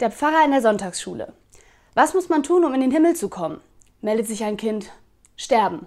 Der Pfarrer in der Sonntagsschule. Was muss man tun, um in den Himmel zu kommen? Meldet sich ein Kind. Sterben.